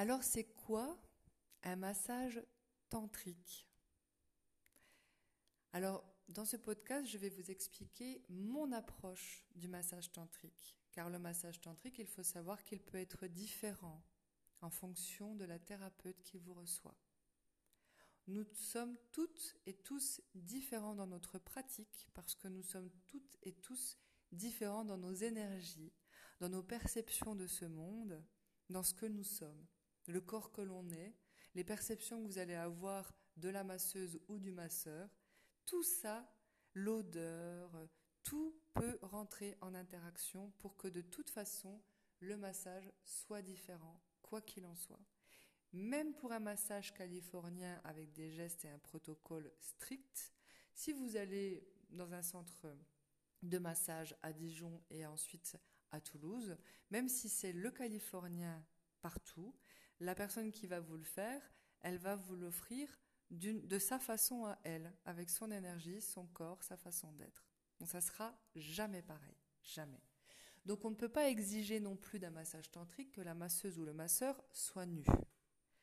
Alors c'est quoi un massage tantrique? Alors dans ce podcast, je vais vous expliquer mon approche du massage tantrique. Car le massage tantrique, il faut savoir qu'il peut être différent en fonction de la thérapeute qui vous reçoit. Nous sommes toutes et tous différents dans notre pratique parce que nous sommes toutes et tous différents dans nos énergies, dans nos perceptions de ce monde, dans ce que nous sommes, le corps que l'on est, les perceptions que vous allez avoir de la masseuse ou du masseur, tout ça, l'odeur, tout peut rentrer en interaction pour que de toute façon, le massage soit différent, quoi qu'il en soit. Même pour un massage californien avec des gestes et un protocole strict, si vous allez dans un centre de massage à Dijon et ensuite à Toulouse, même si c'est le californien partout, la personne qui va vous le faire, elle va vous l'offrir de sa façon à elle, avec son énergie, son corps, sa façon d'être. Donc ça sera jamais pareil, jamais. Donc on ne peut pas exiger non plus d'un massage tantrique que la masseuse ou le masseur soit nu.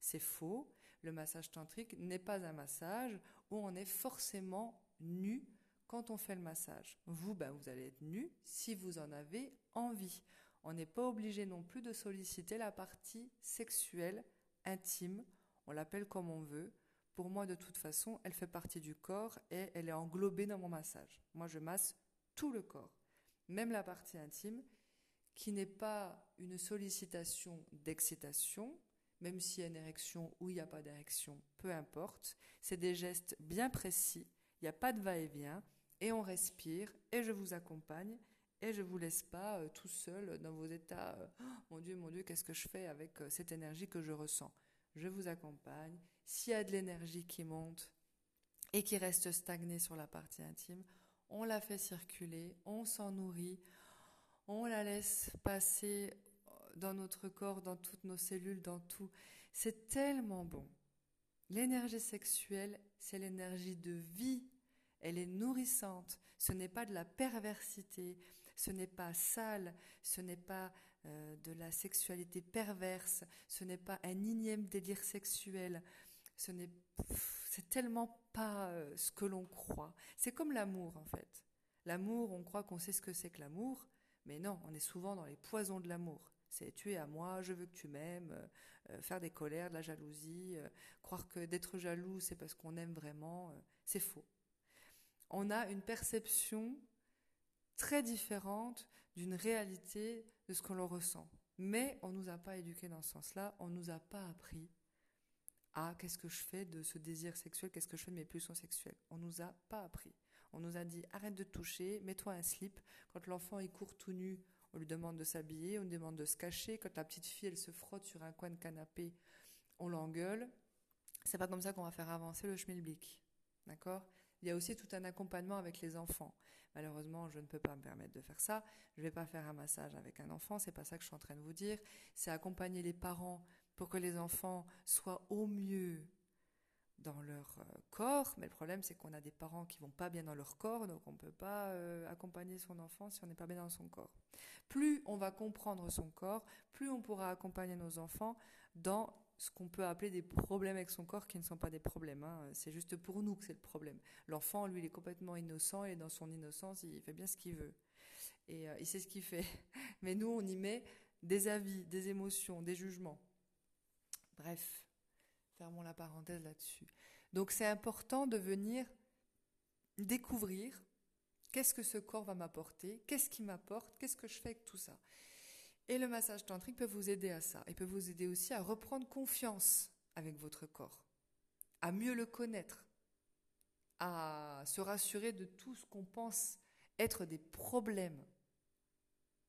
C'est faux. Le massage tantrique n'est pas un massage où on est forcément nu quand on fait le massage. Vous, ben, vous allez être nu si vous en avez envie. On n'est pas obligé non plus de solliciter la partie sexuelle, intime, on l'appelle comme on veut. Pour moi, de toute façon, elle fait partie du corps et elle est englobée dans mon massage. Moi, je masse tout le corps, même la partie intime, qui n'est pas une sollicitation d'excitation, même s'il y a une érection ou il n'y a pas d'érection, peu importe. C'est des gestes bien précis, il n'y a pas de va-et-vient, et on respire, et je vous accompagne, et je vous laisse pas euh, tout seul dans vos états. Euh, oh, mon Dieu, mon Dieu, qu'est-ce que je fais avec euh, cette énergie que je ressens? Je vous accompagne. S'il y a de l'énergie qui monte et qui reste stagnée sur la partie intime, on la fait circuler, on s'en nourrit, on la laisse passer dans notre corps, dans toutes nos cellules, dans tout. C'est tellement bon. L'énergie sexuelle, c'est l'énergie de vie. Elle est nourrissante. Ce n'est pas de la perversité. Ce n'est pas sale. Ce n'est pas euh, de la sexualité perverse. Ce n'est pas un énième délire sexuel. Ce n'est, c'est tellement pas euh, ce que l'on croit. C'est comme l'amour, en fait. L'amour, on croit qu'on sait ce que c'est que l'amour. Mais non, on est souvent dans les poisons de l'amour. C'est tu es à moi, je veux que tu m'aimes, euh, faire des colères, de la jalousie, croire que d'être jaloux c'est parce qu'on aime vraiment, c'est faux. On a une perception très différente d'une réalité de ce que l'on ressent. Mais on nous a pas éduqués dans ce sens-là, on nous a pas appris à qu'est-ce que je fais de ce désir sexuel, qu'est-ce que je fais de mes pulsions sexuelles. On nous a pas appris. On nous a dit arrête de toucher, mets-toi un slip. Quand l'enfant il court tout nu, on lui demande de s'habiller, on lui demande de se cacher. Quand la petite fille, elle se frotte sur un coin de canapé, on l'engueule. C'est pas comme ça qu'on va faire avancer le schmilblick. D'accord? Il y a aussi tout un accompagnement avec les enfants. Malheureusement, je ne peux pas me permettre de faire ça. Je ne vais pas faire un massage avec un enfant, c'est pas ça que je suis en train de vous dire. C'est accompagner les parents pour que les enfants soient au mieux dans leur euh, corps, mais le problème c'est qu'on a des parents qui vont pas bien dans leur corps, donc on peut pas euh, accompagner son enfant si on n'est pas bien dans son corps. Plus on va comprendre son corps, plus on pourra accompagner nos enfants dans ce qu'on peut appeler des problèmes avec son corps qui ne sont pas des problèmes. Hein. C'est juste pour nous que c'est le problème. L'enfant, lui, il est complètement innocent et dans son innocence, il fait bien ce qu'il veut. Et euh, il sait ce qu'il fait. Mais nous, on y met des avis, des émotions, des jugements. Bref, Fermons la parenthèse là-dessus. Donc c'est important de venir découvrir qu'est-ce que ce corps va m'apporter, qu'est-ce qui m'apporte, qu'est-ce que je fais avec tout ça. Et le massage tantrique peut vous aider à ça. Il peut vous aider aussi à reprendre confiance avec votre corps, à mieux le connaître, à se rassurer de tout ce qu'on pense être des problèmes.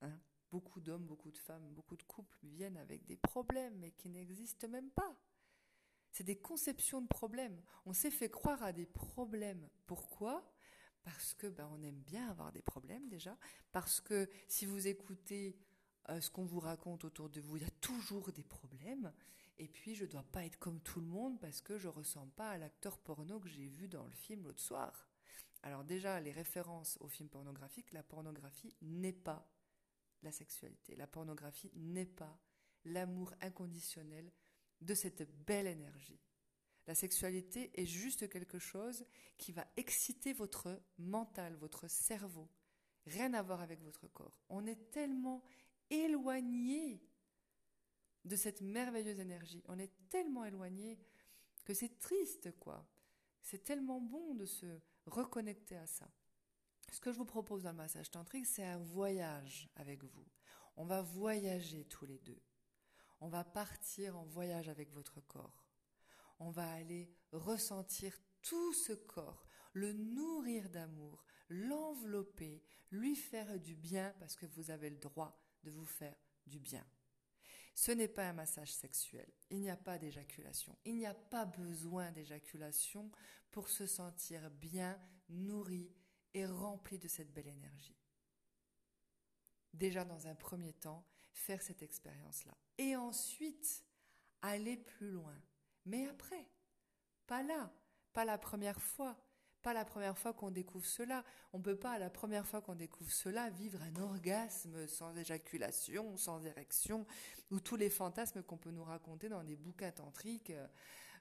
Hein beaucoup d'hommes, beaucoup de femmes, beaucoup de couples viennent avec des problèmes, mais qui n'existent même pas. C'est des conceptions de problèmes. On s'est fait croire à des problèmes. Pourquoi? Parce que ben, on aime bien avoir des problèmes déjà. Parce que si vous écoutez euh, ce qu'on vous raconte autour de vous, il y a toujours des problèmes. Et puis je dois pas être comme tout le monde parce que je ressemble pas à l'acteur porno que j'ai vu dans le film l'autre soir. Alors déjà, les références aux films pornographiques, la pornographie n'est pas la sexualité. La pornographie n'est pas l'amour inconditionnel de cette belle énergie. La sexualité est juste quelque chose qui va exciter votre mental, votre cerveau. Rien à voir avec votre corps. On est tellement éloigné de cette merveilleuse énergie. On est tellement éloigné que c'est triste, quoi. C'est tellement bon de se reconnecter à ça. Ce que je vous propose dans le massage tantrique, c'est un voyage avec vous. On va voyager tous les deux. On va partir en voyage avec votre corps. On va aller ressentir tout ce corps, le nourrir d'amour, l'envelopper, lui faire du bien parce que vous avez le droit de vous faire du bien. Ce n'est pas un massage sexuel. Il n'y a pas d'éjaculation. Il n'y a pas besoin d'éjaculation pour se sentir bien, nourri et rempli de cette belle énergie. Déjà dans un premier temps, faire cette expérience-là. Et ensuite, aller plus loin. Mais après, pas là, pas la première fois, pas la première fois qu'on découvre cela. On peut pas, la première fois qu'on découvre cela, vivre un orgasme sans éjaculation, sans érection, ou tous les fantasmes qu'on peut nous raconter dans des bouquins tantriques, euh,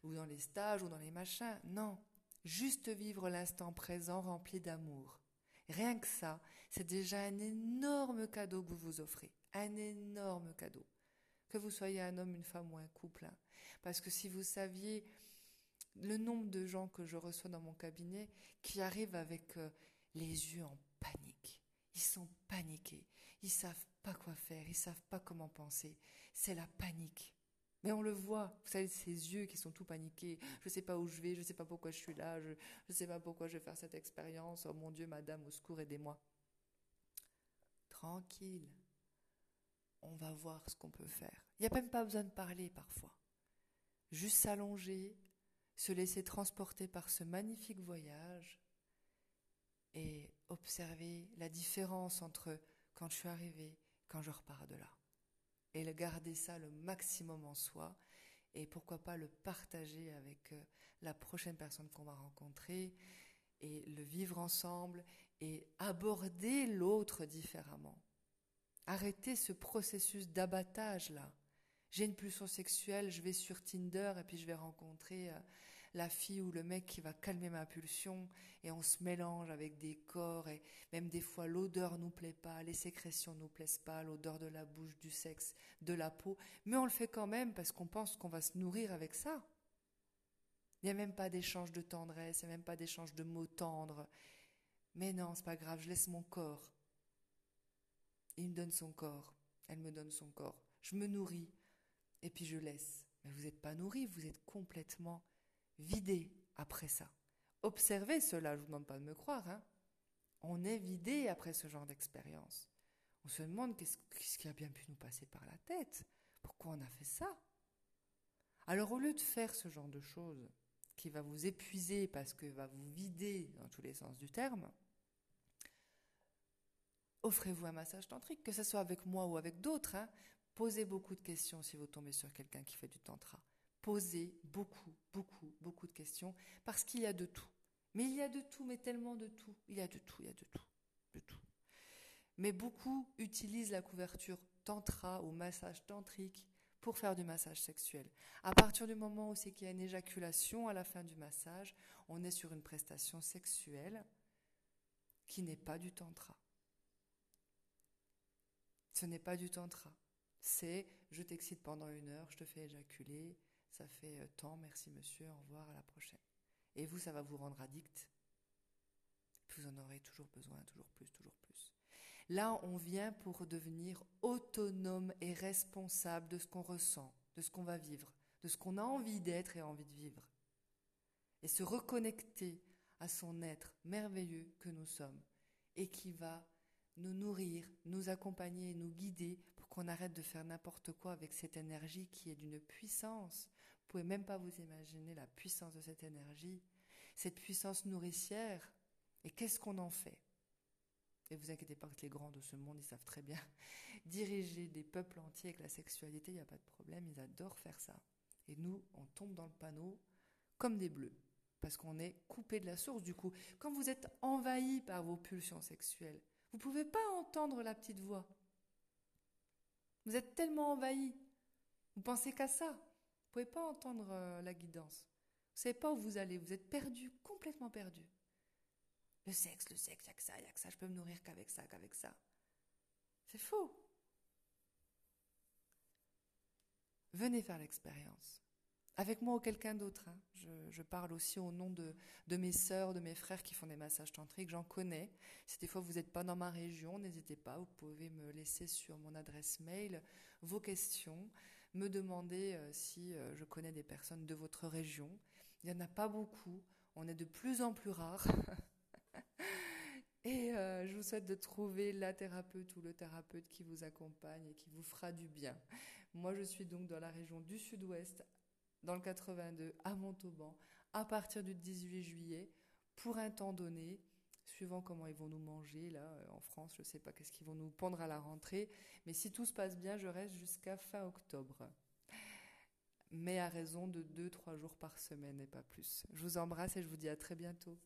ou dans les stages, ou dans les machins. Non, juste vivre l'instant présent rempli d'amour. Rien que ça, c'est déjà un énorme cadeau que vous vous offrez. Un énorme cadeau. Que vous soyez un homme, une femme ou un couple. Hein. Parce que si vous saviez le nombre de gens que je reçois dans mon cabinet qui arrivent avec euh, les yeux en panique. Ils sont paniqués. Ils savent pas quoi faire. Ils savent pas comment penser. C'est la panique. Mais on le voit, vous savez, ces yeux qui sont tout paniqués. Je sais pas où je vais, je sais pas pourquoi je suis là, je ne sais pas pourquoi je vais faire cette expérience. Oh mon Dieu, madame, au secours, aidez-moi. Tranquille. On va voir ce qu'on peut faire. Il n'y a même pas besoin de parler parfois. Juste s'allonger, se laisser transporter par ce magnifique voyage et observer la différence entre quand je suis arrivée, quand je repars de là. Et garder ça le maximum en soi et pourquoi pas le partager avec euh, la prochaine personne qu'on va rencontrer et le vivre ensemble et aborder l'autre différemment. Arrêter ce processus d'abattage là. J'ai une pulsion sexuelle, je vais sur Tinder et puis je vais rencontrer euh, la fille ou le mec qui va calmer ma pulsion et on se mélange avec des corps et même des fois l'odeur nous plaît pas, les sécrétions nous plaisent pas, l'odeur de la bouche, du sexe, de la peau, mais on le fait quand même parce qu'on pense qu'on va se nourrir avec ça. Il n'y a même pas d'échange de tendresse, il n'y a même pas d'échange de mots tendres. Mais non, c'est pas grave, je laisse mon corps. Il me donne son corps, elle me donne son corps. Je me nourris et puis je laisse. Mais vous n'êtes pas nourri, vous êtes complètement vidé après ça. Observez cela, je ne vous demande pas de me croire. Hein. On est vidé après ce genre d'expérience. On se demande qu'est-ce qui a bien pu nous passer par la tête. Pourquoi on a fait ça? Alors au lieu de faire ce genre de choses qui va vous épuiser parce que va vous vider dans tous les sens du terme, offrez-vous un massage tantrique, que ce soit avec moi ou avec d'autres. Hein. Posez beaucoup de questions si vous tombez sur quelqu'un qui fait du tantra poser beaucoup, beaucoup, beaucoup de questions, parce qu'il y a de tout. Mais il y a de tout, mais tellement de tout. Il y a de tout, il y a de tout, de tout. Mais beaucoup utilisent la couverture tantra ou massage tantrique pour faire du massage sexuel. À partir du moment où c'est qu'il y a une éjaculation à la fin du massage, on est sur une prestation sexuelle qui n'est pas du tantra. Ce n'est pas du tantra. C'est je t'excite pendant une heure, je te fais éjaculer, ça fait euh, tant, merci monsieur, au revoir, à la prochaine. Et vous, ça va vous rendre addict? Vous en aurez toujours besoin, toujours plus, toujours plus. Là, on vient pour devenir autonome et responsable de ce qu'on ressent, de ce qu'on va vivre, de ce qu'on a envie d'être et envie de vivre. Et se reconnecter à son être merveilleux que nous sommes et qui va nous nourrir, nous accompagner, nous guider qu'on arrête de faire n'importe quoi avec cette énergie qui est d'une puissance pouvez même pas vous imaginer la puissance de cette énergie, cette puissance nourricière. Et qu'est-ce qu'on en fait? Et vous inquiétez pas que les grands de ce monde, ils savent très bien diriger des peuples entiers avec la sexualité, il n'y a pas de problème, ils adorent faire ça. Et nous, on tombe dans le panneau comme des bleus, parce qu'on est coupé de la source. Du coup, quand vous êtes envahi par vos pulsions sexuelles, vous ne pouvez pas entendre la petite voix. Vous êtes tellement envahi Vous pensez qu'à ça. Vous pouvez pas entendre euh, la guidance. Vous savez pas où vous allez. Vous êtes perdu, complètement perdu. Le sexe, le sexe, n'y a que ça, n'y a que ça. Je peux me nourrir qu'avec ça, qu'avec ça. C'est faux. Venez faire l'expérience. Avec moi ou quelqu'un d'autre. Hein. Je, parle aussi au nom de, mes sœurs, de mes frères qui font des massages tantriques. J'en connais. Si des fois vous n'êtes pas dans ma région, n'hésitez pas. Vous pouvez me laisser sur mon adresse mail vos questions, me demander euh, si euh, je connais des personnes de votre région. Il n'y en a pas beaucoup. On est de plus en plus rares. Et euh, je vous souhaite de trouver la thérapeute ou le thérapeute qui vous accompagne et qui vous fera du bien. Moi, je suis donc dans la région du sud-ouest, dans le 82, à Montauban, à partir du 18 juillet, pour un temps donné, suivant comment ils vont nous manger. Là, euh, en France, je ne sais pas qu'est-ce qu'ils vont nous pendre à la rentrée. Mais si tout se passe bien, je reste jusqu'à fin octobre. Mais à raison de 2-3 jours par semaine et pas plus. Je vous embrasse et je vous dis à très bientôt.